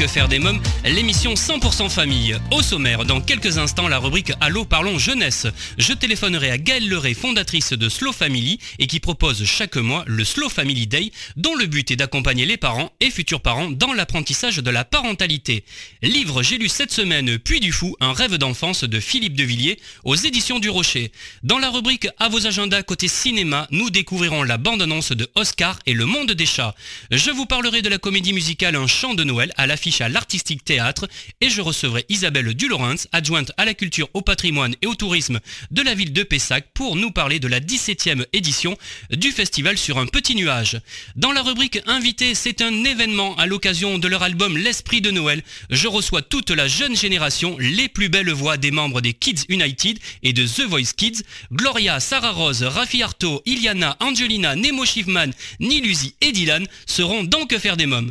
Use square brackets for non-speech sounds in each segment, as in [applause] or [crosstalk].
Que faire des mômes, l'émission 100% famille. Au sommaire, dans quelques instants, la rubrique Allô parlons jeunesse. Je téléphonerai à Gaëlle Leray, fondatrice de Slow Family et qui propose chaque mois le Slow Family Day, dont le but est d'accompagner les parents et futurs parents dans l'apprentissage de la parentalité. Livre j'ai lu cette semaine Puis du fou, un rêve d'enfance de Philippe Devilliers aux éditions du Rocher. Dans la rubrique À vos agendas côté cinéma, nous découvrirons la bande-annonce de Oscar et le monde des chats. Je vous parlerai de la comédie musicale Un chant de Noël à l'affiche à l'Artistique Théâtre et je recevrai Isabelle Dulorens, adjointe à la culture, au patrimoine et au tourisme de la ville de Pessac pour nous parler de la 17e édition du festival sur un petit nuage. Dans la rubrique Invité, c'est un événement à l'occasion de leur album L'Esprit de Noël. Je reçois toute la jeune génération, les plus belles voix des membres des Kids United et de The Voice Kids, Gloria, Sarah Rose, Rafi Arto, Iliana, Angelina, Nemo Schiffman, Nilusi et Dylan seront dans Que faire des mômes.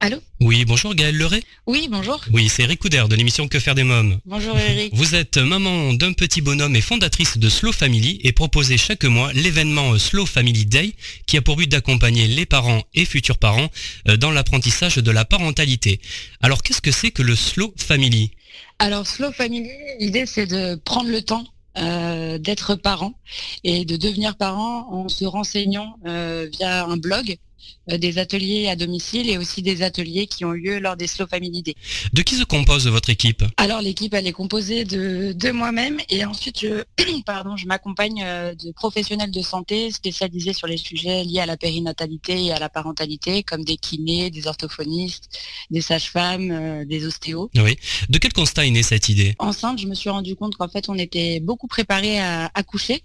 Allô Oui, bonjour Gaël Leray. Oui, bonjour. Oui, c'est Eric Couder de l'émission Que faire des mômes. Bonjour Eric. Vous êtes maman d'un petit bonhomme et fondatrice de Slow Family et proposez chaque mois l'événement Slow Family Day qui a pour but d'accompagner les parents et futurs parents euh, dans l'apprentissage de la parentalité. Alors qu'est-ce que c'est que le Slow Family? Alors Slow Family, l'idée c'est de prendre le temps euh, d'être parent et de devenir parent en se renseignant euh, via un blog des ateliers à domicile et aussi des ateliers qui ont lieu lors des Slow Family Day. De qui se compose votre équipe? Alors l'équipe elle est composée de, de moi-même et ensuite je, [clears throat] pardon, je m'accompagne euh, de professionnels de santé spécialisés sur les sujets liés à la périnatalité et à la parentalité comme des kinés, des orthophonistes, des sages-femmes, euh, des ostéos. Oui. De quel constat est née cette idée? Enceinte, je me suis rendu compte qu'en fait on était beaucoup préparé à accoucher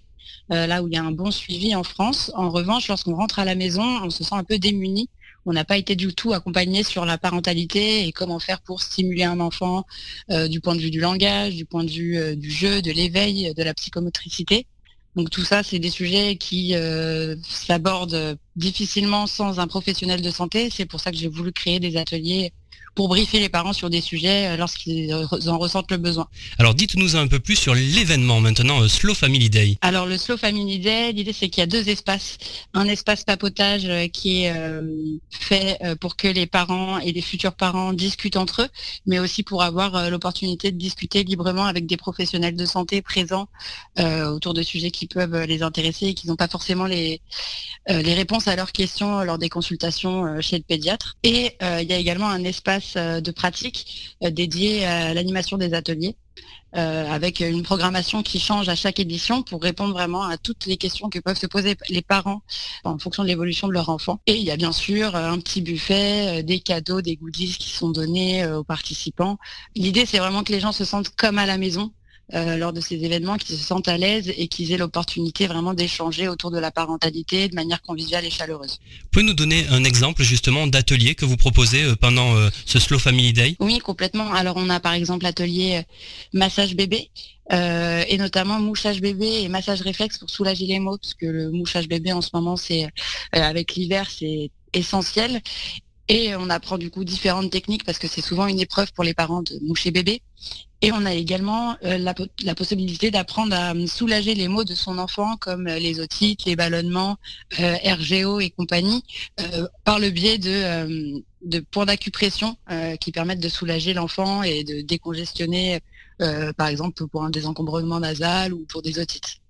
euh, là où il y a un bon suivi en France. En revanche, lorsqu'on rentre à la maison, on se sent un peu démuni. On n'a pas été du tout accompagné sur la parentalité et comment faire pour stimuler un enfant euh, du point de vue du langage, du point de vue euh, du jeu, de l'éveil, de la psychomotricité. Donc tout ça, c'est des sujets qui s'abordent difficilement sans un professionnel de santé. C'est pour ça que j'ai voulu créer des ateliers pour briefer les parents sur des sujets euh, lorsqu'ils en ressentent le besoin. Alors dites-nous un peu plus sur l'événement maintenant, euh, Slow Family Day. Alors le Slow Family Day, l'idée c'est qu'il y a deux espaces. Un espace papotage euh, qui est fait pour que les parents et les futurs parents discutent entre eux, mais aussi pour avoir l'opportunité de discuter librement avec des professionnels de santé présents autour de sujets qui peuvent les intéresser et qui n'ont pas forcément les, les réponses à leurs questions lors des consultations chez le pédiatre. Et il y a également un espace euh, de pratique euh, dédié à l'animation des ateliers. Euh, avec une programmation qui change à chaque édition pour répondre vraiment à toutes les questions que peuvent se poser les parents en fonction de l'évolution de leur enfant. Et il y a bien sûr un petit buffet, des cadeaux, des goodies qui sont donnés aux participants. L'idée, c'est vraiment que les gens se sentent comme à la maison, euh, lors de ces événements, qu'ils se sentent à l'aise et qu'ils aient l'opportunité vraiment d'échanger autour de la parentalité de manière conviviale et chaleureuse. Pouvez nous donner un exemple justement d'atelier que vous proposez euh, pendant euh, ce Slow Family Day? Oui, complètement. Alors on a par exemple l'atelier massage bébé. et notamment mouchage bébé et massage réflexe pour soulager les maux, parce que le mouchage bébé en ce moment, c'est avec l'hiver, c'est essentiel. Et on apprend du coup différentes techniques parce que c'est souvent une épreuve pour les parents de moucher bébé. Et on a également euh, la, possibilité d'apprendre à euh, soulager les maux de son enfant comme euh, les otites, les ballonnements, RGO et compagnie par le biais de, de points d'acupression qui permettent de soulager l'enfant et de décongestionner par exemple pour un désencombrement nasal ou pour des otites.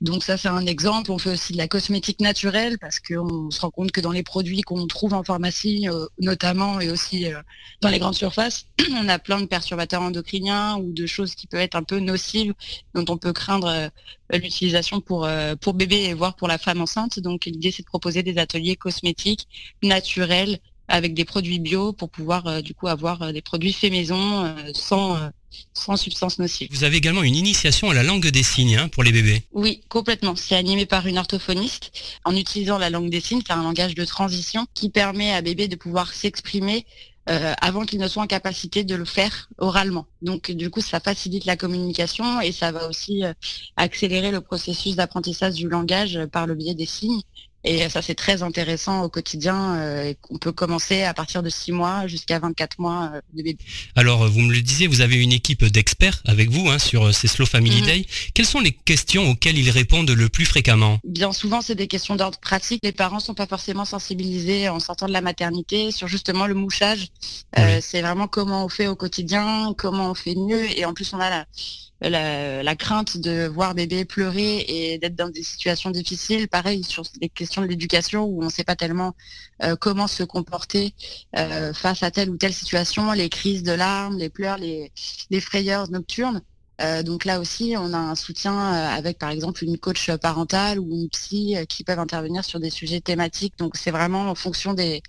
Donc ça, c'est un exemple. On fait aussi de la cosmétique naturelle parce qu'on se rend compte que dans les produits qu'on trouve en pharmacie, euh, notamment, et aussi euh, dans les grandes surfaces, [clears throat] on a plein de perturbateurs endocriniens ou de choses qui peuvent être un peu nocives, dont on peut craindre euh, l'utilisation pour, pour bébé et voire pour la femme enceinte. Donc l'idée, c'est de proposer des ateliers cosmétiques naturels avec des produits bio pour pouvoir du coup avoir des produits faits maison sans sans substance nocive. Vous avez également une initiation à la langue des signes hein, pour les bébés. Oui, complètement. C'est animé par une orthophoniste. En utilisant la langue des signes, c'est un langage de transition qui permet à bébé de pouvoir s'exprimer euh, avant qu'il ne soit en capacité de le faire oralement. Donc du coup, ça facilite la communication et ça va aussi euh, accélérer le processus d'apprentissage du langage par le biais des signes. Et ça, c'est très intéressant au quotidien. Euh, on peut commencer à partir de 6 mois jusqu'à 24 mois euh, de bébé. Alors, vous me le disiez, vous avez une équipe d'experts avec vous hein, sur euh, ces Slow Family mhm. Day. Quelles sont les questions auxquelles ils répondent le plus fréquemment? Bien souvent, c'est des questions d'ordre pratique. Les parents sont pas forcément sensibilisés en sortant de la maternité sur justement le mouchage. c'est vraiment comment on fait au quotidien, comment on fait mieux. Et en plus, on a la la, crainte de voir bébé pleurer et d'être dans des situations difficiles. Pareil sur les questions de l'éducation où on ne sait pas tellement euh, comment se comporter euh, face à telle ou telle situation, les crises de larmes, les pleurs, les, frayeurs nocturnes. Euh, donc là aussi, on a un soutien avec par exemple une coach parentale ou une psy qui peuvent intervenir sur des sujets thématiques. Donc c'est vraiment en fonction des,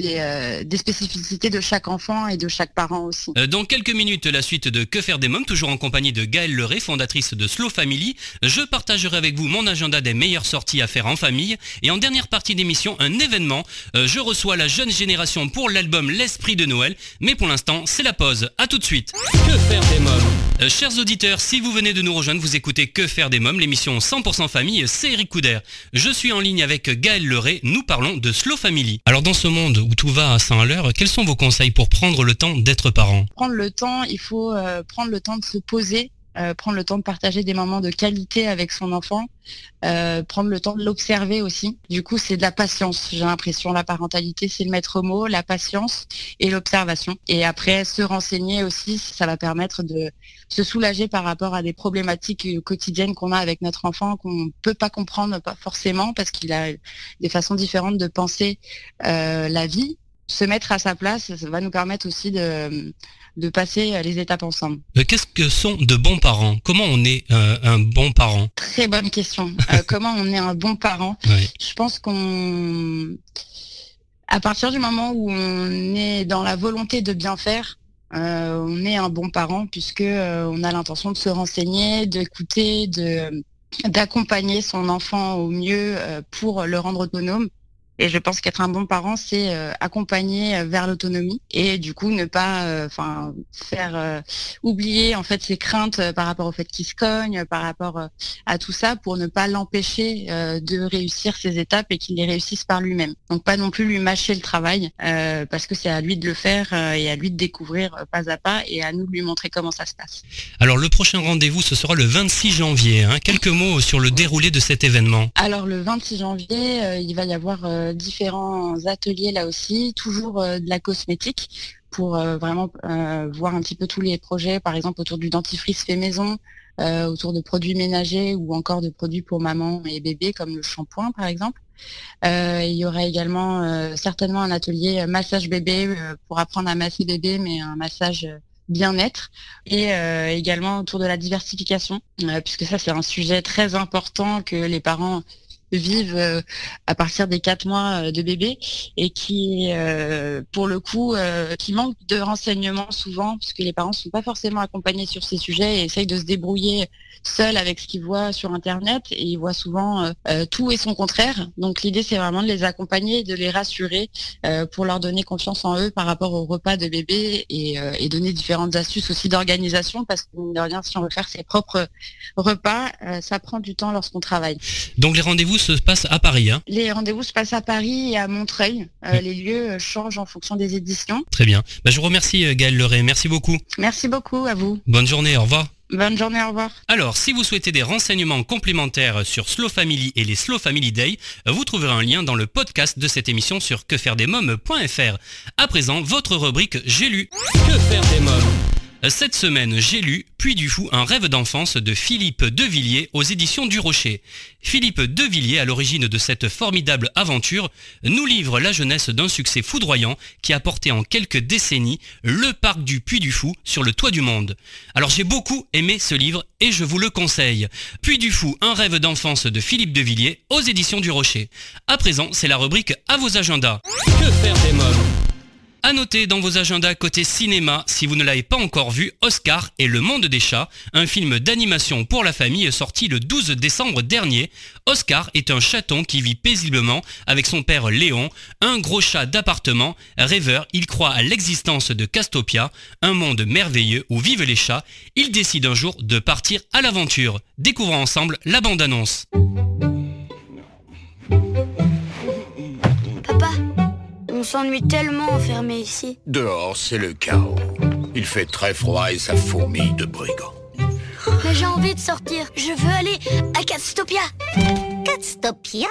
euh, des, spécificités de chaque enfant et de chaque parent aussi. Euh, dans quelques minutes, la suite de Que faire des mômes, toujours en compagnie de Gaëlle Leray, fondatrice de Slow Family. Je partagerai avec vous mon agenda des meilleures sorties à faire en famille. Et en dernière partie d'émission, un événement. Euh, je reçois la jeune génération pour l'album L'Esprit de Noël. Mais pour l'instant, c'est la pause. A tout de suite. Que faire des mômes Chers auditeurs, si vous venez de nous rejoindre, vous écoutez Que faire des mômes, l'émission 100% famille, c'est Eric Couder. Je suis en ligne avec Gaëlle Leray, nous parlons de Slow Family. Alors dans ce monde où tout va à 100 à l'heure, quels sont vos conseils pour prendre le temps d'être parent? Prendre le temps, il faut euh, prendre le temps de se poser, euh, prendre le temps de partager des moments de qualité avec son enfant, euh, prendre le temps de l'observer aussi. Du coup, c'est de la patience, j'ai l'impression. La parentalité, c'est le maître mot, la patience et l'observation. Et après, se renseigner aussi, ça va permettre de se soulager par rapport à des problématiques quotidiennes qu'on a avec notre enfant, qu'on ne peut pas comprendre, pas forcément, parce qu'il a des façons différentes de penser euh, la vie. Se mettre à sa place, ça va nous permettre aussi de de passer les étapes ensemble. Euh, qu'est-ce que sont de bons parents? Comment on est euh, un bon parent? Très bonne question. Euh, [laughs] comment on est un bon parent? Je pense qu'on, à partir du moment où on est dans la volonté de bien faire, on est un bon parent puisque on a l'intention de se renseigner, d'écouter, de d'accompagner son enfant au mieux pour le rendre autonome. Et je pense qu'être un bon parent, c'est euh, accompagner euh, vers l'autonomie et du coup ne pas, euh, faire oublier en fait ses craintes par rapport au fait qu'il se cogne, par rapport à tout ça, pour ne pas l'empêcher de réussir ses étapes et qu'il les réussisse par lui-même. Donc pas non plus lui mâcher le travail, parce que c'est à lui de le faire et à lui de découvrir pas à pas et à nous de lui montrer comment ça se passe. Alors le prochain rendez-vous, ce sera le 26 janvier. Hein. Quelques mots sur le déroulé de cet événement. Alors le 26 janvier, il va y avoir différents ateliers là aussi, toujours euh, de la cosmétique pour euh, vraiment euh, voir un petit peu tous les projets, par exemple autour du dentifrice fait maison, autour de produits ménagers ou encore de produits pour maman et bébé comme le shampoing par exemple. il y aura également certainement un atelier massage bébé pour apprendre à masser bébé, mais un massage bien-être et également autour de la diversification, puisque ça c'est un sujet très important que les parents vivent euh, à partir des quatre mois euh, de bébé et qui, euh, pour le coup, qui manquent de renseignements souvent, puisque les parents ne sont pas forcément accompagnés sur ces sujets et essayent de se débrouiller seuls avec ce qu'ils voient sur Internet et ils voient souvent tout et son contraire. Donc l'idée, c'est vraiment de les accompagner, de les rassurer pour leur donner confiance en eux par rapport au repas de bébé et, et donner différentes astuces aussi d'organisation parce que, de rien, si on veut faire ses propres repas, ça prend du temps lorsqu'on travaille. Donc les rendez-vous se passe à Paris. Hein. Les rendez-vous se passent à Paris et à Montreuil. Euh, les lieux euh, changent en fonction des éditions. Très bien. Bah, je vous remercie euh, Gaëlle Leray. Merci beaucoup. Merci beaucoup à vous. Bonne journée. Au revoir. Bonne journée, au revoir. Alors, si vous souhaitez des renseignements complémentaires sur Slow Family et les Slow Family Day, vous trouverez un lien dans le podcast de cette émission sur quefairedesmoms.fr. À présent, votre rubrique J'ai lu. Que faire des mômes? Cette semaine, j'ai lu Puy du Fou, un rêve d'enfance de Philippe Devilliers aux éditions du Rocher. Philippe Devilliers, à l'origine de cette formidable aventure, nous livre la jeunesse d'un succès foudroyant qui a porté en quelques décennies le parc du Puy du Fou sur le toit du monde. Alors j'ai beaucoup aimé ce livre et je vous le conseille. Puy du Fou, un rêve d'enfance de Philippe Devilliers aux éditions du Rocher. À présent, c'est la rubrique à vos agendas. Que faire des mômes à noter dans vos agendas côté cinéma, si vous ne l'avez pas encore vu, Oscar et le monde des chats, un film d'animation pour la famille sorti le 12 décembre dernier. Oscar est un chaton qui vit paisiblement avec son père Léon, un gros chat d'appartement. Rêveur, il croit à l'existence de Castopia, un monde merveilleux où vivent les chats. Il décide un jour de partir à l'aventure. Découvrons ensemble la bande-annonce. S'ennuie tellement enfermé ici. Dehors, c'est le chaos. Il fait très froid et ça fourmille de brigands. Mais j'ai envie de sortir. Je veux aller à Catstopia. Catstopia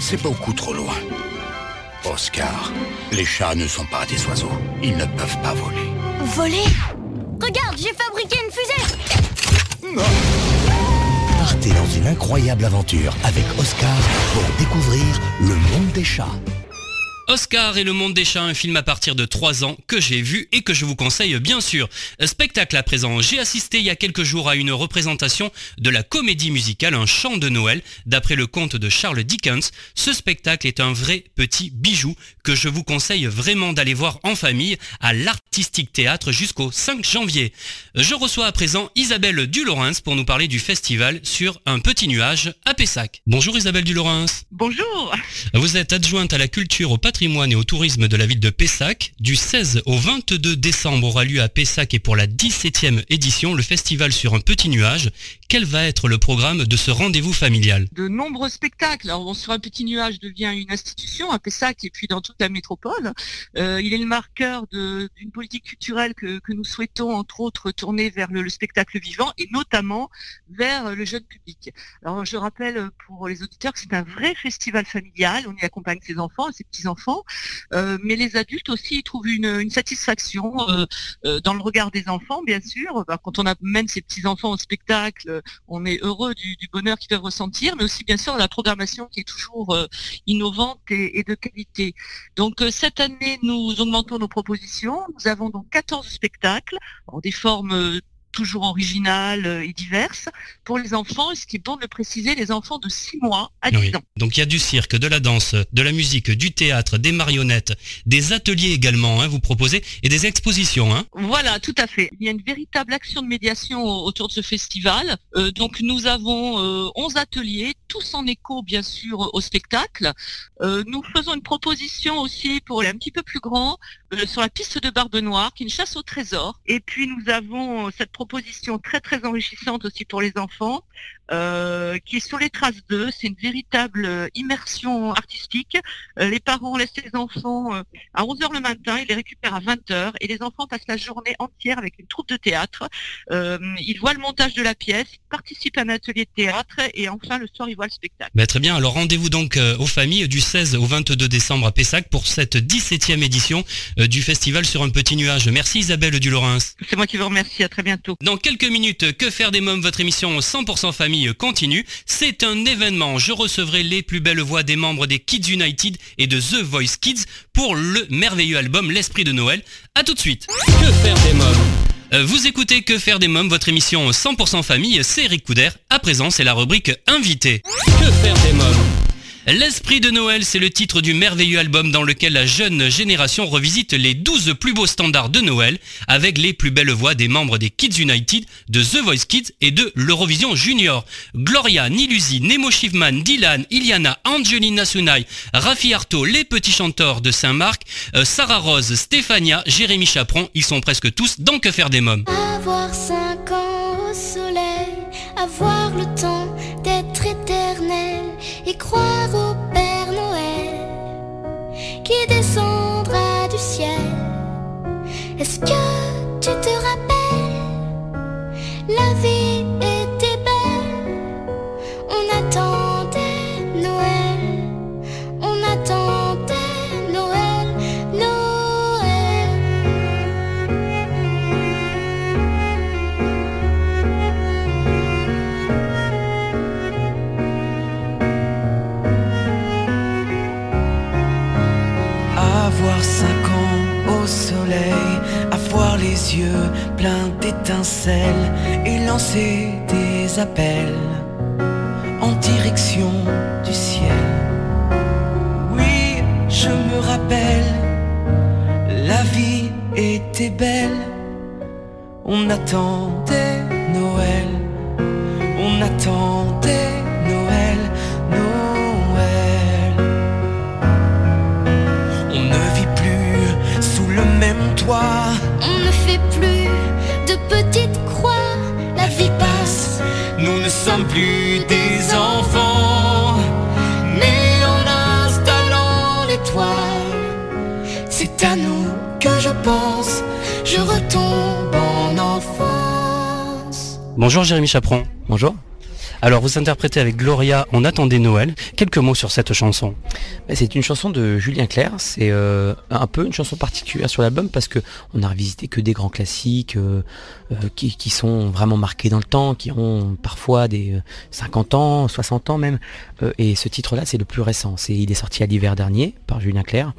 C'est beaucoup trop loin. Oscar, les chats ne sont pas des oiseaux. Ils ne peuvent pas voler. Voler? Regarde, j'ai fabriqué une fusée Non Partez dans une incroyable aventure avec Oscar pour découvrir le monde des chats. Oscar et le monde des chats, un film à partir de 3 ans que j'ai vu et que je vous conseille bien sûr. Spectacle à présent, j'ai assisté il y a quelques jours à une représentation de la comédie musicale Un chant de Noël d'après le conte de Charles Dickens. Ce spectacle est un vrai petit bijou que je vous conseille vraiment d'aller voir en famille à l'Artistique Théâtre jusqu'au 5 janvier. Je reçois à présent Isabelle Dulorens pour nous parler du festival sur un petit nuage à Pessac. Bonjour Isabelle Dulorens. Bonjour. Vous êtes adjointe à la culture au patrimoine et au tourisme de la ville de Pessac. Du 16 au 22 décembre aura lieu à Pessac et pour la 17e édition le festival sur un petit nuage. Quel va être le programme de ce rendez-vous familial? De nombreux spectacles. Alors, sur un petit nuage devient une institution à Pessac et puis dans toute la métropole. Euh, il est le marqueur d'une politique culturelle que, nous souhaitons entre autres tourner vers le, spectacle vivant et notamment vers le jeune public. Alors je rappelle pour les auditeurs que c'est un vrai festival familial. On y accompagne ses enfants ses petits-enfants euh, mais les adultes aussi trouvent une, satisfaction euh, euh, dans le regard des enfants, bien sûr. Bah, quand on amène ses petits-enfants au spectacle, on est heureux du, bonheur qu'ils peuvent ressentir, mais aussi bien sûr la programmation qui est toujours innovante et, de qualité. Donc cette année, nous augmentons nos propositions. Nous avons donc 14 spectacles en des formes toujours originales euh, et diverses pour les enfants, et ce qui est bon de le préciser, les enfants de 6 mois à 10 ans? Donc il y a du cirque, de la danse, de la musique, du théâtre, des marionnettes, des ateliers également, hein, vous proposez, et des expositions. Hein. Voilà, tout à fait. Il y a une véritable action de médiation autour de ce festival. Euh, donc nous avons euh, 11 ateliers, tous en écho bien sûr au spectacle. Euh, nous faisons une proposition aussi pour aller un petit peu plus grand sur la piste de Barbe Noire, qui est une chasse au trésor. Et puis nous avons cette proposition très très enrichissante aussi pour les enfants, euh, qui est sur les traces d'eux. C'est une véritable euh, immersion artistique. Euh, les parents laissent les enfants à 11h le matin, ils les récupèrent à 20h et les enfants passent la journée entière avec une troupe de théâtre. ils voient le montage de la pièce, ils participent à un atelier de théâtre et enfin le soir ils voient le spectacle. Bah, très bien, alors rendez-vous donc aux familles du 16 au 22 décembre à Pessac pour cette 17e édition du festival sur un petit nuage. Merci Isabelle Dulorens. C'est moi qui vous remercie, à très bientôt. Dans quelques minutes, Que faire des mômes, votre émission 100% famille continue. C'est un événement. Je recevrai les plus belles voix des membres des Kids United et de The Voice Kids pour le merveilleux album L'Esprit de Noël. A tout de suite. Que faire des mômes? euh, vous écoutez Que faire des mômes, votre émission 100% famille, c'est Eric Couder. À présent, c'est la rubrique Invité. Que faire des mômes L'Esprit de Noël, c'est le titre du merveilleux album dans lequel la jeune génération revisite les 12 plus beaux standards de Noël avec les plus belles voix des membres des Kids United, de The Voice Kids et de l'Eurovision Junior. Gloria, Nilusi, Nemo Shivman, Dylan, Iliana, Angelina Sunay, Rafi Arto, les petits chanteurs de Saint-Marc, euh, Sarah Rose, Stéphania, Jérémy Chaperon, ils sont presque tous dans Que faire des mômes. Avoir 5 ans au soleil, avoir le temps d'être éternel et yeux pleins d'étincelles et lancer des appels en direction du ciel. Oui, je me rappelle, la vie était belle, on attendait Noël, on attendait On ne fait plus de petites croix. La vie passe. Nous ne sommes plus des enfants, mais en installant l'étoile, c'est à nous que je pense. Je retombe en enfance. Bonjour Jérémy Chaperon. Bonjour. Alors vous interprétez avec Gloria On attendait Noël. Quelques mots sur cette chanson. Bah, C'est une chanson de Julien Clerc. C'est euh, un peu une chanson particulière sur l'album parce que on a revisité que des grands classiques euh, qui, qui sont vraiment marqués dans le temps, qui ont parfois des euh, 50 ans, 60 ans même. Euh, et ce titre-là, c'est le plus récent. C'est il est sorti à l'hiver dernier par Julien Clerc.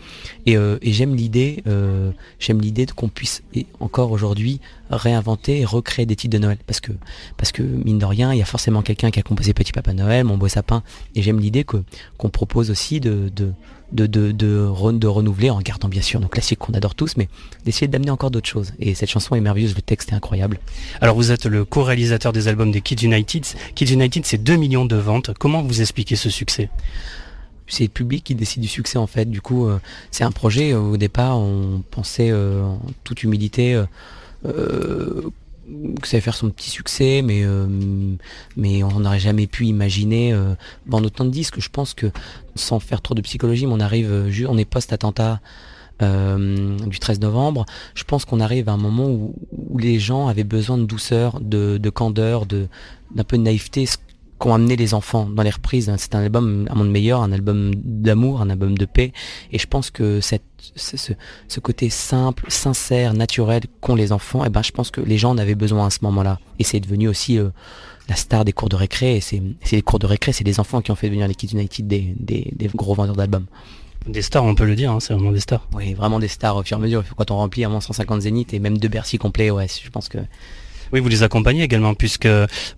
Et, euh, j'aime l'idée, euh, j'aime l'idée qu'on puisse encore aujourd'hui réinventer et recréer des titres de Noël parce que parce que mine de rien, il y a forcément quelqu'un qui a composé Petit Papa Noël, Mon beau sapin. Et j'aime l'idée que qu'on propose aussi de de, de, de, re- de renouveler en gardant bien sûr nos classiques qu'on adore tous, mais d'essayer d'amener encore d'autres choses. Et cette chanson est merveilleuse, le texte est incroyable. Alors vous êtes le co-réalisateur des albums des Kids United. Kids United, c'est 2 millions de ventes. Comment vous expliquez ce succès? C'est le public qui décide du succès en fait. Du coup, euh, c'est un projet. euh, au départ, on pensait euh, en toute humilité euh, que ça allait faire son petit succès, mais euh, mais on n'aurait jamais pu imaginer euh, autant de disques. Je pense que sans faire trop de psychologie, mais on arrive, euh, on est post attentat. euh, du 13 novembre, je pense qu'on arrive à un moment où, les gens avaient besoin de douceur, de, de candeur, de d'un peu de naïveté, ce qu'ont amené les enfants dans les reprises. C'est un album, un monde meilleur, un album d'amour, un album de paix. Et je pense que cette, ce, ce- ce côté simple, sincère, naturel qu'ont les enfants, et ben, je pense que les gens en avaient besoin à ce moment-là. Et c'est devenu aussi euh, la star des cours de récré. Et c'est c'est les cours de récré, c'est les enfants qui ont fait devenir les Kids United des, des, des gros vendeurs d'albums. Des stars, on peut le dire, hein, c'est vraiment des stars. Oui, vraiment des stars au fur et à mesure. Quand on remplit à moins 150 zéniths et même deux Bercy complets, ouais, je pense que Oui, vous les accompagnez également puisque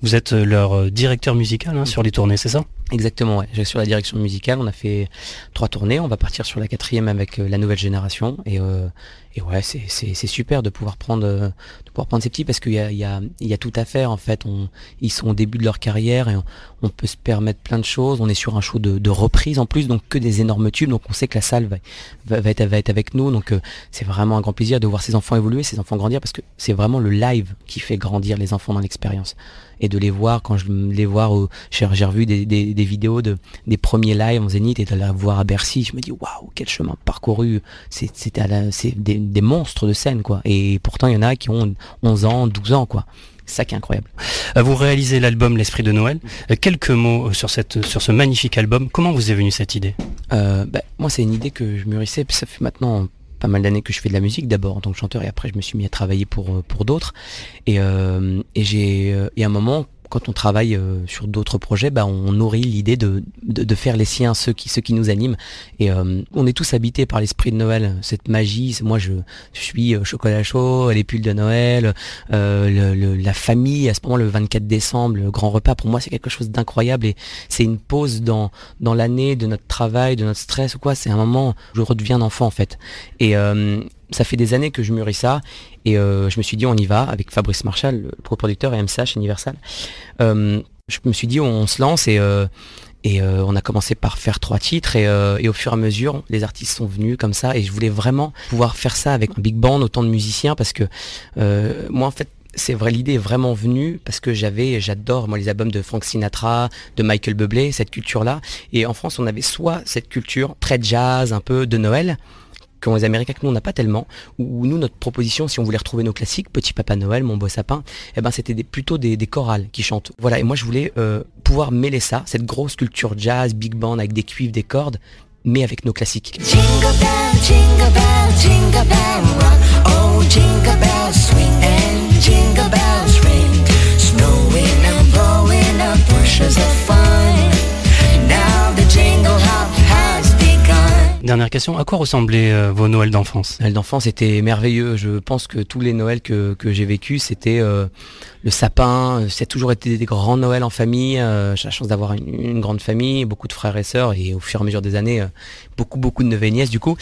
vous êtes leur euh, directeur musical hein, sur les tournées, c'est ça? Exactement, ouais. J'assure la direction musicale. On a fait trois tournées. On va partir sur la quatrième avec euh, la nouvelle génération. Et, euh, et ouais, c'est, super de pouvoir prendre euh, de pouvoir prendre ces petits parce qu'il y a, y, a, y a tout à faire en fait. On, ils sont au début de leur carrière et on, peut se permettre plein de choses. On est sur un show de, de reprise en plus, donc que des énormes tubes. Donc on sait que la salle va, va, va être, va être avec nous. Donc euh, c'est vraiment un grand plaisir de voir ces enfants évoluer, ces enfants grandir parce que c'est vraiment le live qui fait grandir les enfants dans l'expérience et de les voir quand je les voir au, j'ai revu des, des, des vidéos de des premiers lives en Zénith et de la voir à Bercy je me dis waouh quel chemin parcouru c'est des, des monstres de scène quoi et pourtant il y en a qui ont 11 ans 12 ans quoi c'est ça qui est incroyable Euh, Vous réalisez l'album L'Esprit de Noël. Euh, Quelques mots euh, sur, cette, sur ce magnifique album. Comment vous est venue cette idée? Euh, bah, moi, c'est une idée que je mûrissais. puis Ça fait maintenant pas mal d'années que je fais de la musique, d'abord en tant que chanteur, et après je me suis mis à travailler pour euh, pour d'autres. Et, euh, et j'ai euh, et un moment, quand on travaille euh, sur d'autres projets, bah, on nourrit l'idée de, de, de faire les siens, ceux qui ceux qui nous animent. Et euh, on est tous habités par l'esprit de Noël, cette magie. Moi, je, suis euh, chocolat chaud, les pulls de Noël, euh, le- le- la famille. À ce moment, le 24 décembre, le grand repas. Pour moi, c'est quelque chose d'incroyable et c'est une pause dans dans l'année de notre travail, de notre stress ou quoi. C'est un moment où je redeviens enfant en fait. Et euh, ça fait des années que je mûris ça et euh, je me suis dit on y va avec Fabrice Marshall, le coproducteur et MCH Universal. Euh, je me suis dit on, se lance et euh, on a commencé par faire trois titres et, au fur et à mesure, les artistes sont venus comme ça et je voulais vraiment pouvoir faire ça avec un big band, autant de musiciens parce que moi en fait c'est vrai, l'idée est vraiment venue parce que j'avais, j'adore moi les albums de Frank Sinatra, de Michael Bublé, cette culture-là. Et en France, on avait soit cette culture très jazz, un peu de Noël, qu'ont les Américains que nous on n'a pas tellement. Ou nous notre proposition, si on voulait retrouver nos classiques, Petit Papa Noël, Mon Beau Sapin, eh ben c'était plutôt des, chorales qui chantent. Voilà. Et moi je voulais euh, pouvoir mêler ça, cette grosse culture jazz, big band avec des cuivres, des cordes, mais avec nos classiques. Dernière question, à quoi ressemblaient euh, vos Noëls d'enfance? Noël d'enfance était merveilleux. Je pense que tous les Noëls que, que j'ai vécu, c'était euh, le sapin. C'est toujours été des grands Noëls en famille. Euh, j'ai la chance d'avoir une, grande famille, beaucoup de frères et sœurs, et au fur et à mesure des années, beaucoup beaucoup de neveux et nièces du coup.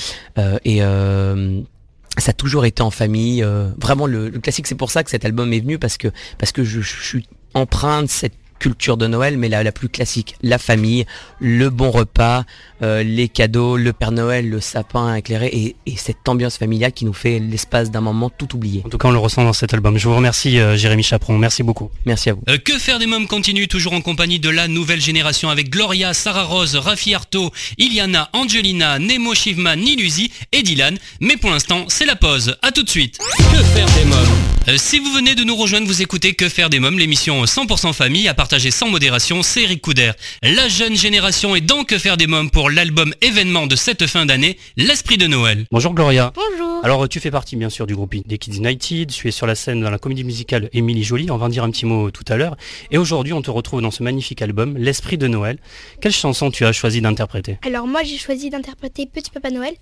Et ça a toujours été en famille. vraiment le, classique. C'est pour ça que cet album est venu parce que parce que je, je suis empreint de cette culture de Noël, mais la, la plus classique, la famille, le bon repas, euh, les cadeaux, le Père Noël, le sapin éclairé et, et cette ambiance familiale qui nous fait l'espace d'un moment tout oublié. En tout cas, on le ressent dans cet album. Je vous remercie, euh, Jérémy Chaperon. Merci beaucoup. Merci à vous. Euh, que faire des mômes continue toujours en compagnie de la nouvelle génération avec Gloria, Sarah Rose, Rafi Arto, Iliana, Angelina, Nemo Shivman, Nilusi et Dylan. Mais pour l'instant, c'est la pause. À tout de suite. Que faire des mômes? Euh, Si vous venez de nous rejoindre, vous écoutez Que faire des mômes, l'émission 100% famille à partager sans modération, c'est Eric Couder. La jeune génération est dans Que faire des mômes pour l'album événement de cette fin d'année, L'esprit de Noël. Bonjour Gloria. Bonjour. Alors tu fais partie bien sûr du groupe des Kids United, tu es sur la scène dans la comédie musicale Émilie Jolie, on va en dire un petit mot tout à l'heure. Et aujourd'hui on te retrouve dans ce magnifique album, L'Esprit de Noël. Quelle chanson tu as choisi d'interpréter? Alors moi j'ai choisi d'interpréter Petit Papa Noël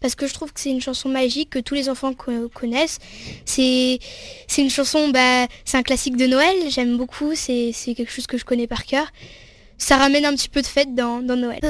parce que je trouve que c'est une chanson magique que tous les enfants co- connaissent. C'est une chanson, bah, c'est un classique de Noël, j'aime beaucoup, c'est quelque chose que je connais par cœur. Ça ramène un petit peu de fête dans, Noël.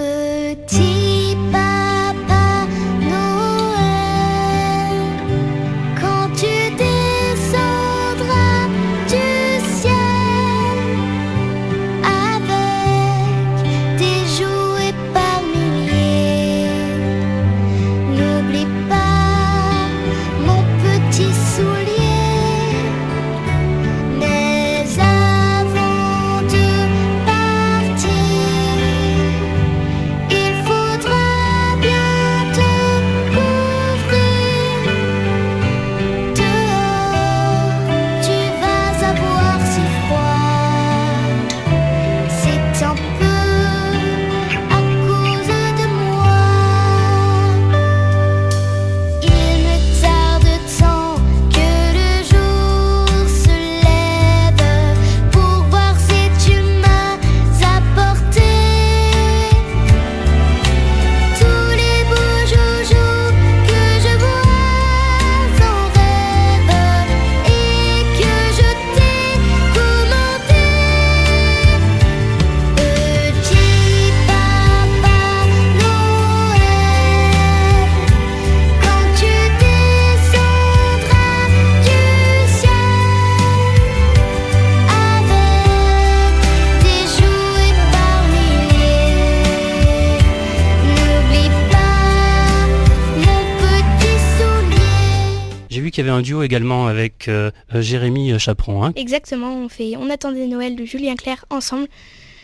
Un duo également avec euh, euh, Jérémy Chaperon. Hein. Exactement, on fait On attendait Noël de Julien Clerc ensemble.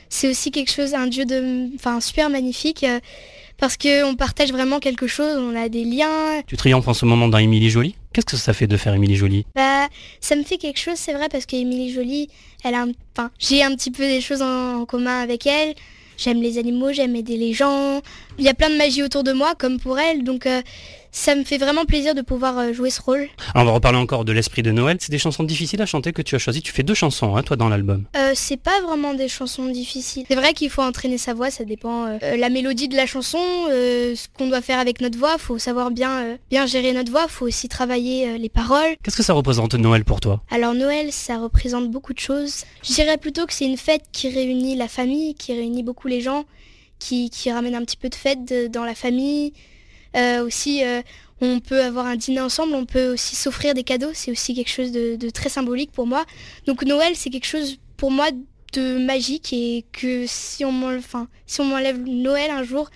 C'est aussi quelque chose, un dieu de, enfin super magnifique euh, parce que on partage vraiment quelque chose, on a des liens. Tu triomphes en ce moment dans Émilie Jolie? Qu'est-ce que ça fait de faire Émilie Jolie? Bah, ça me fait quelque chose, c'est vrai, parce qu'Émilie Jolie, elle a, un- enfin, j'ai un petit peu des choses en, en commun avec elle. J'aime les animaux, j'aime aider les gens. Il y a plein de magie autour de moi, comme pour elle, donc euh, ça me fait vraiment plaisir de pouvoir euh, jouer ce rôle. Alors on va reparler encore de l'esprit de Noël. C'est des chansons difficiles à chanter que tu as choisi. Tu fais deux chansons, hein, toi, dans l'album. Euh, c'est pas vraiment des chansons difficiles. C'est vrai qu'il faut entraîner sa voix, ça dépend. euh, euh, la mélodie de la chanson, euh, ce qu'on doit faire avec notre voix, faut savoir bien, euh, bien gérer notre voix, faut aussi travailler les paroles. Qu'est-ce que ça représente Noël pour toi? Alors Noël, ça représente beaucoup de choses. Je dirais plutôt que c'est une fête qui réunit la famille, qui réunit beaucoup les gens, qui, qui ramène un petit peu de fête de- dans la famille. Euh, aussi, euh, on peut avoir un dîner ensemble, on peut aussi s'offrir des cadeaux, c'est aussi quelque chose de, très symbolique pour moi. Donc Noël, c'est quelque chose pour moi de magique et que si on m'enlève, si on m'enlève Noël un jour,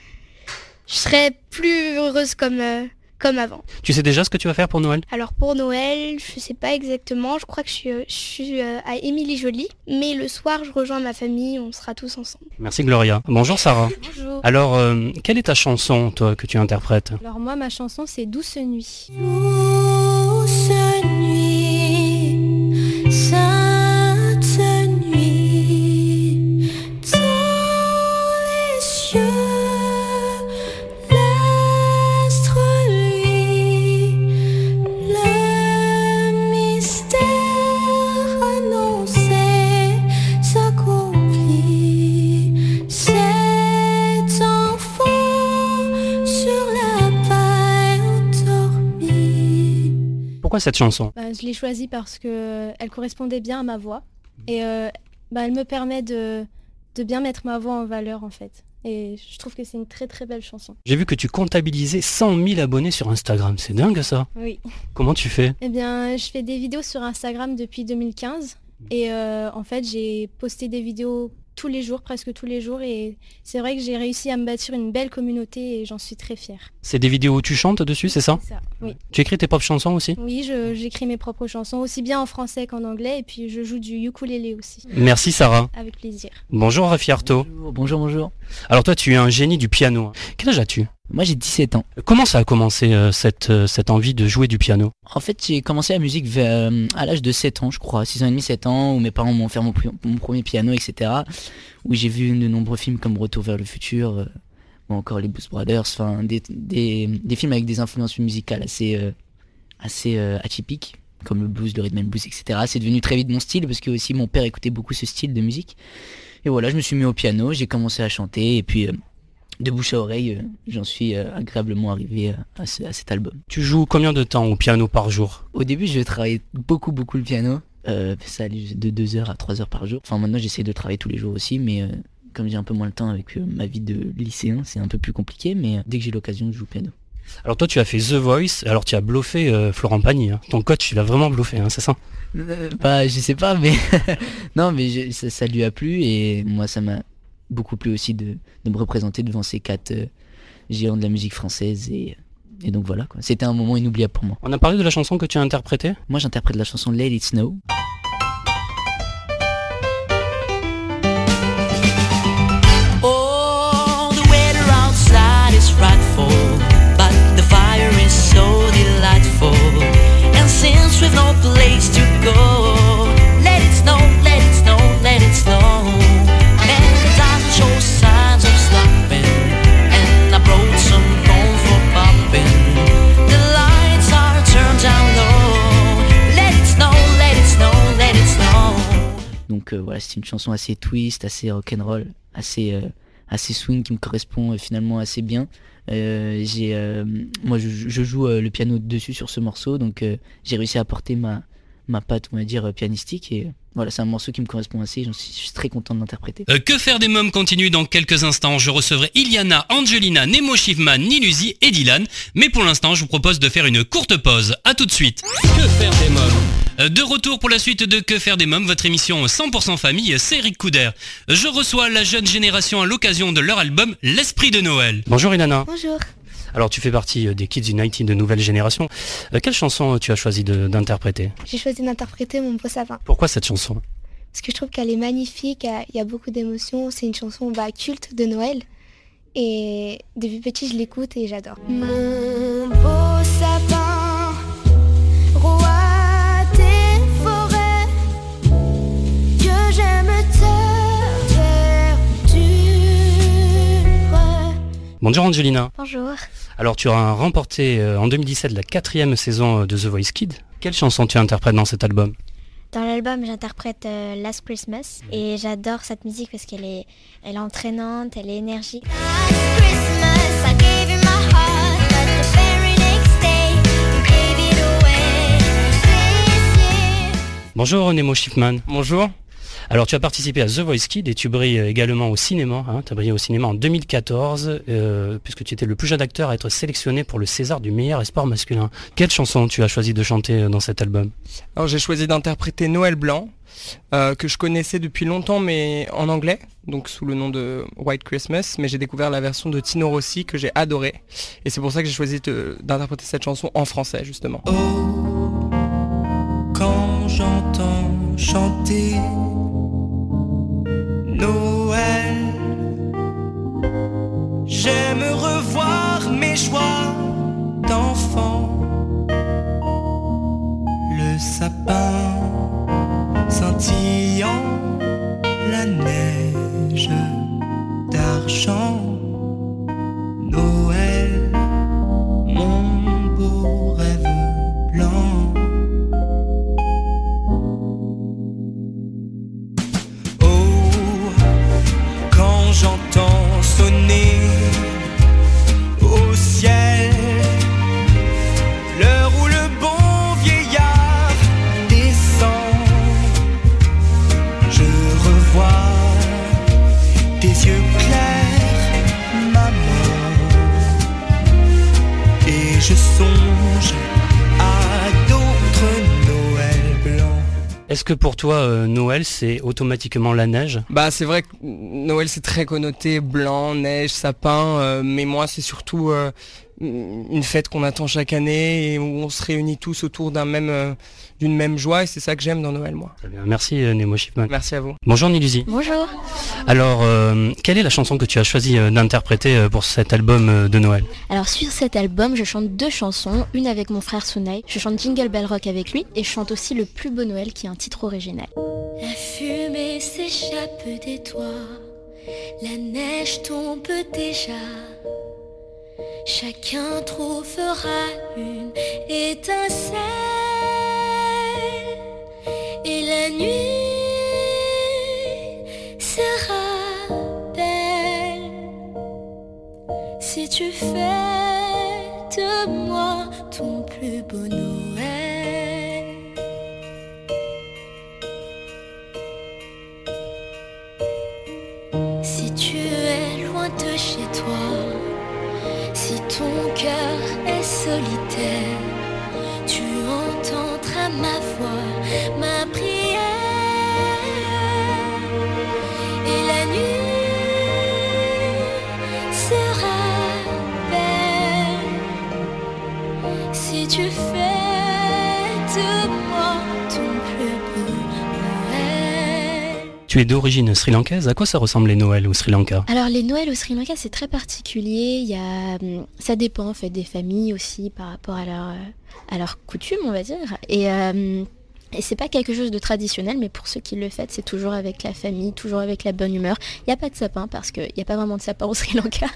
je serais plus heureuse comme, euh, comme avant. Tu sais déjà ce que tu vas faire pour Noël? Alors pour Noël, je sais pas exactement, je crois que je suis, euh, je suis à Émilie Jolie, mais le soir je rejoins ma famille, on sera tous ensemble. Merci Gloria. Bonjour Sarah. Bonjour. Alors, euh, quelle est ta chanson, toi, que tu interprètes? Alors moi, ma chanson, c'est Douce Nuit. Douce Pourquoi cette chanson? Bah, je l'ai choisie parce que elle correspondait bien à ma voix et euh, bah, elle me permet de, de bien mettre ma voix en valeur en fait. Et je trouve que c'est une très très belle chanson. J'ai vu que tu comptabilisais 100 000 abonnés sur Instagram. C'est dingue ça. Oui. Comment tu fais? Eh bien, je fais des vidéos sur Instagram depuis 2015 et euh, en fait j'ai posté des vidéos tous les jours, presque tous les jours et c'est vrai que j'ai réussi à me bâtir une belle communauté et j'en suis très fière. C'est des vidéos où tu chantes dessus, c'est ça C'est ça, oui. Tu écris tes propres chansons aussi? Oui, j'écris mes propres chansons aussi bien en français qu'en anglais et puis je joue du ukulélé aussi. Merci Sarah. Avec plaisir. Bonjour Rafi Arto. Bonjour, bonjour. Alors toi tu es un génie du piano. Quel âge as-tu? Moi j'ai 17 ans. Comment ça a commencé euh, cette, euh, cette envie de jouer du piano? En fait, j'ai commencé la musique vers, euh, à l'âge de 7 ans, je crois, 6 ans et demi, 7 ans, où mes parents m'ont offert mon, mon premier piano, etc. Où j'ai vu de nombreux films comme Retour vers le futur, euh, ou encore les Blues Brothers, enfin des, des, des films avec des influences musicales assez, euh, assez euh, atypiques, comme le blues, le rhythm and blues, etc. C'est devenu très vite mon style, parce que aussi mon père écoutait beaucoup ce style de musique. Et voilà, je me suis mis au piano, j'ai commencé à chanter, et puis... euh, de bouche à oreille, euh, j'en suis euh, agréablement arrivé euh, à, ce- à cet album. Tu joues combien de temps au piano par jour? Au début, je travaillais beaucoup, beaucoup le piano. Euh, ça allait de 2 heures à 3 heures par jour. Enfin, maintenant, j'essaie de travailler tous les jours aussi, mais euh, comme j'ai un peu moins le temps avec euh, ma vie de lycéen, c'est un peu plus compliqué, mais dès que j'ai l'occasion, je joue au piano. Alors toi tu as fait The Voice, alors tu as bluffé euh, Florent Pagny. hein. Ton coach il a vraiment bluffé, hein, c'est ça? Euh, bah, je sais pas, mais [laughs] non, mais je- ça, ça lui a plu et moi, ça m'a beaucoup plu aussi de, de me représenter devant ces quatre euh, géants de la musique française et, et donc voilà quoi. C'était un moment inoubliable pour moi. On a parlé de la chanson que tu as interprétée? Moi, j'interprète la chanson Let It Snow. Oh, the weather outside is frightful, but the fire is so delightful. And since we've no place to go, c'est une chanson assez twist, assez rock'n'roll, assez euh, assez swing qui me correspond euh, finalement assez bien. Euh, j'ai moi je, joue le piano dessus sur ce morceau, donc j'ai réussi à apporter ma ma patte on va dire euh, pianistique et voilà c'est un morceau qui me correspond assez. J'en suis, je suis très content de l'interpréter. Euh, Que faire des mômes continue dans quelques instants. Je recevrai Iliana, Angelina, Nemo Shifman, Nilusi et Dylan. Mais pour l'instant, je vous propose de faire une courte pause. A tout de suite. Que faire des mômes? Euh, De retour pour la suite de Que faire des mômes, votre émission 100% famille, c'est Eric Couder. Je reçois la jeune génération à l'occasion de leur album L'Esprit de Noël. Bonjour Ilana. Bonjour. Alors tu fais partie euh, des Kids United de nouvelle génération. Euh, Quelle chanson euh, tu as choisi d'interpréter? J'ai choisi d'interpréter Mon beau sapin. Pourquoi cette chanson? Parce que je trouve qu'elle est magnifique, il y a beaucoup d'émotions. C'est une chanson bah, culte de Noël. Et depuis petit, je l'écoute et j'adore. Mon beau Bonjour Angelina. Bonjour. Alors tu as remporté euh, en 2017 la quatrième saison euh, de The Voice Kid. Quelle chanson tu interprètes dans cet album? Dans l'album, j'interprète euh, Last Christmas et j'adore cette musique parce qu'elle est, elle est entraînante, elle est énergique. Bonjour Nemo Schiffman. Bonjour. Alors tu as participé à The Voice Kid et tu brilles également au cinéma. Hein. Tu as brillé au cinéma en 2014 euh, puisque tu étais le plus jeune acteur à être sélectionné pour le César du meilleur espoir masculin. Quelle chanson tu as choisi de chanter euh, dans cet album? Alors j'ai choisi d'interpréter Noël Blanc, euh, que je connaissais depuis longtemps mais en anglais, donc sous le nom de White Christmas, mais j'ai découvert la version de Tino Rossi que j'ai adorée. Et c'est pour ça que j'ai choisi d'interpréter cette chanson en français justement. quand j'entends chanter 记 Est-ce que pour toi, euh, Noël, c'est automatiquement la neige? Bah c'est vrai que Noël c'est très connoté blanc, neige, sapin, euh, mais moi c'est surtout euh, une fête qu'on attend chaque année et où on se réunit tous autour d'un même euh, d'une même joie et c'est ça que j'aime dans Noël moi. Très bien. Merci euh, Nemo Shipman. Merci à vous. Bonjour Nilusi. Bonjour. Alors, euh, quelle est la chanson que tu as choisi d'interpréter pour cet album de Noël? Alors sur cet album, je chante deux chansons, une avec mon frère Sunay, je chante Jingle Bell Rock avec lui et je chante aussi Le plus beau Noël qui est un titre original. La fumée s'échappe des toits, la neige tombe déjà. Chacun trouvera une étincelle et la nuit sera belle si tu fais de moi ton plus beau Noël. Si tu es loin de chez toi, ton cœur est solitaire, tu entendras ma voix, D'origine sri-lankaise, à quoi ça ressemble les Noëls au Sri Lanka Alors les Noëls au Sri Lanka c'est très particulier, il y a, hum, ça dépend en fait des familles aussi par rapport à leur, euh, à leur coutume on va dire. Et, euh, et c'est pas quelque chose de traditionnel, mais pour ceux qui le fêtent, c'est toujours avec la famille, toujours avec la bonne humeur. Il n'y a pas de sapin parce qu'il n'y a pas vraiment de sapin au [laughs] Sri Lanka.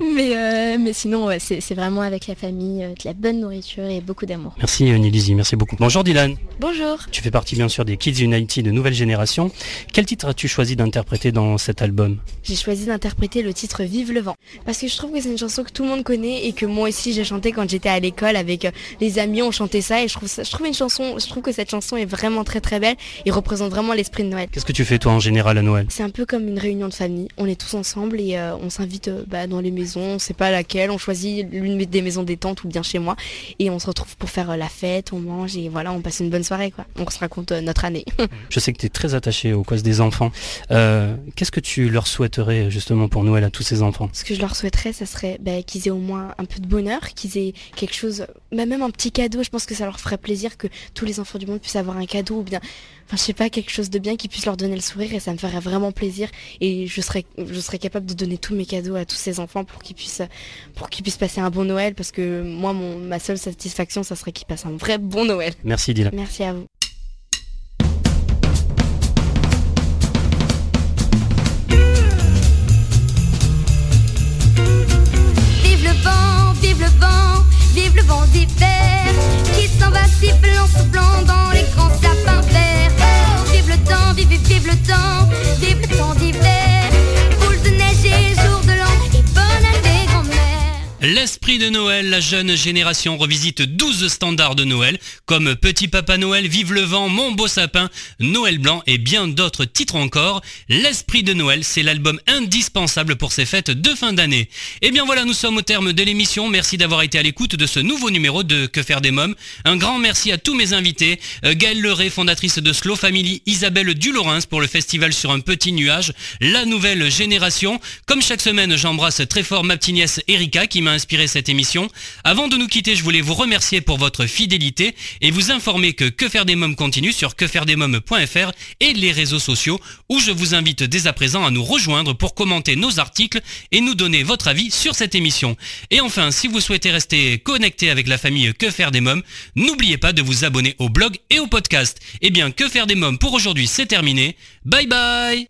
mais, euh, mais sinon, ouais, c'est c'est vraiment avec la famille, euh, de la bonne nourriture et beaucoup d'amour. Merci euh, Nilusi, merci beaucoup. Bonjour Dylan. Bonjour. Tu fais partie bien sûr des Kids United de nouvelle génération. Quel titre as-tu choisi d'interpréter dans cet album? J'ai choisi d'interpréter le titre Vive le vent parce que je trouve que c'est une chanson que tout le monde connaît et que moi aussi j'ai chanté quand j'étais à l'école avec les amis, on chantait ça et je trouve ça, je trouve une chanson, je trouve que cette chanson est vraiment très très belle et représente vraiment l'esprit de Noël. Qu'est-ce que tu fais toi en général à Noël? C'est un peu comme une réunion de famille. On est tous ensemble et euh, on s'invite euh, bah, dans les maisons. On sait pas laquelle. On choisit l'une des maisons détente ou bien chez moi et on se retrouve pour faire euh, la fête. On mange et voilà, on passe une bonne soirée quoi. On se raconte notre année. [laughs] Je sais que tu es très attaché aux causes des enfants. Qu'est-ce que tu leur souhaiterais justement pour Noël à tous ces enfants? Ce que je leur souhaiterais, ça serait bah, qu'ils aient au moins un peu de bonheur, qu'ils aient quelque chose, bah, même un petit cadeau. Je pense que ça leur ferait plaisir que tous les enfants du monde puissent avoir un cadeau ou bien, enfin je sais pas, quelque chose de bien qui puisse leur donner le sourire et ça me ferait vraiment plaisir. Et je serais, je serais capable de donner tous mes cadeaux à tous ces enfants pour qu'ils puissent, pour qu'ils puissent passer un bon Noël parce que moi, mon, ma seule satisfaction, ça serait qu'ils passent un vrai bon Noël. Merci Dylan. Merci à vous. Vive le vent, vive le vent, vive le vent d'hiver s'en va sifflant, soufflant dans les grands sapins verts. Vive le temps, vive, vive le temps, L'esprit de Noël, la jeune génération revisite 12 standards de Noël, comme Petit Papa Noël, Vive le vent, Mon beau sapin, Noël blanc et bien d'autres titres encore. L'esprit de Noël, c'est l'album indispensable pour ces fêtes de fin d'année. Et bien voilà, nous sommes au terme de l'émission. Merci d'avoir été à l'écoute de ce nouveau numéro de Que faire des mômes. Un grand merci à tous mes invités. Euh, Gaëlle Leray, fondatrice de Slow Family, Isabelle Dulorens pour le festival sur un petit nuage, la nouvelle génération. Comme chaque semaine, j'embrasse très fort ma petite nièce Erika qui inspiré cette émission. Avant de nous quitter, je voulais vous remercier pour votre fidélité et vous informer que Que faire des mômes continue sur quefairedesmômes.fr et les réseaux sociaux où je vous invite dès à présent à nous rejoindre pour commenter nos articles et nous donner votre avis sur cette émission. Et enfin, si vous souhaitez rester connecté avec la famille Que faire des mômes, n'oubliez pas de vous abonner au blog et au podcast. Eh bien, Que faire des mômes pour aujourd'hui, c'est terminé. Bye bye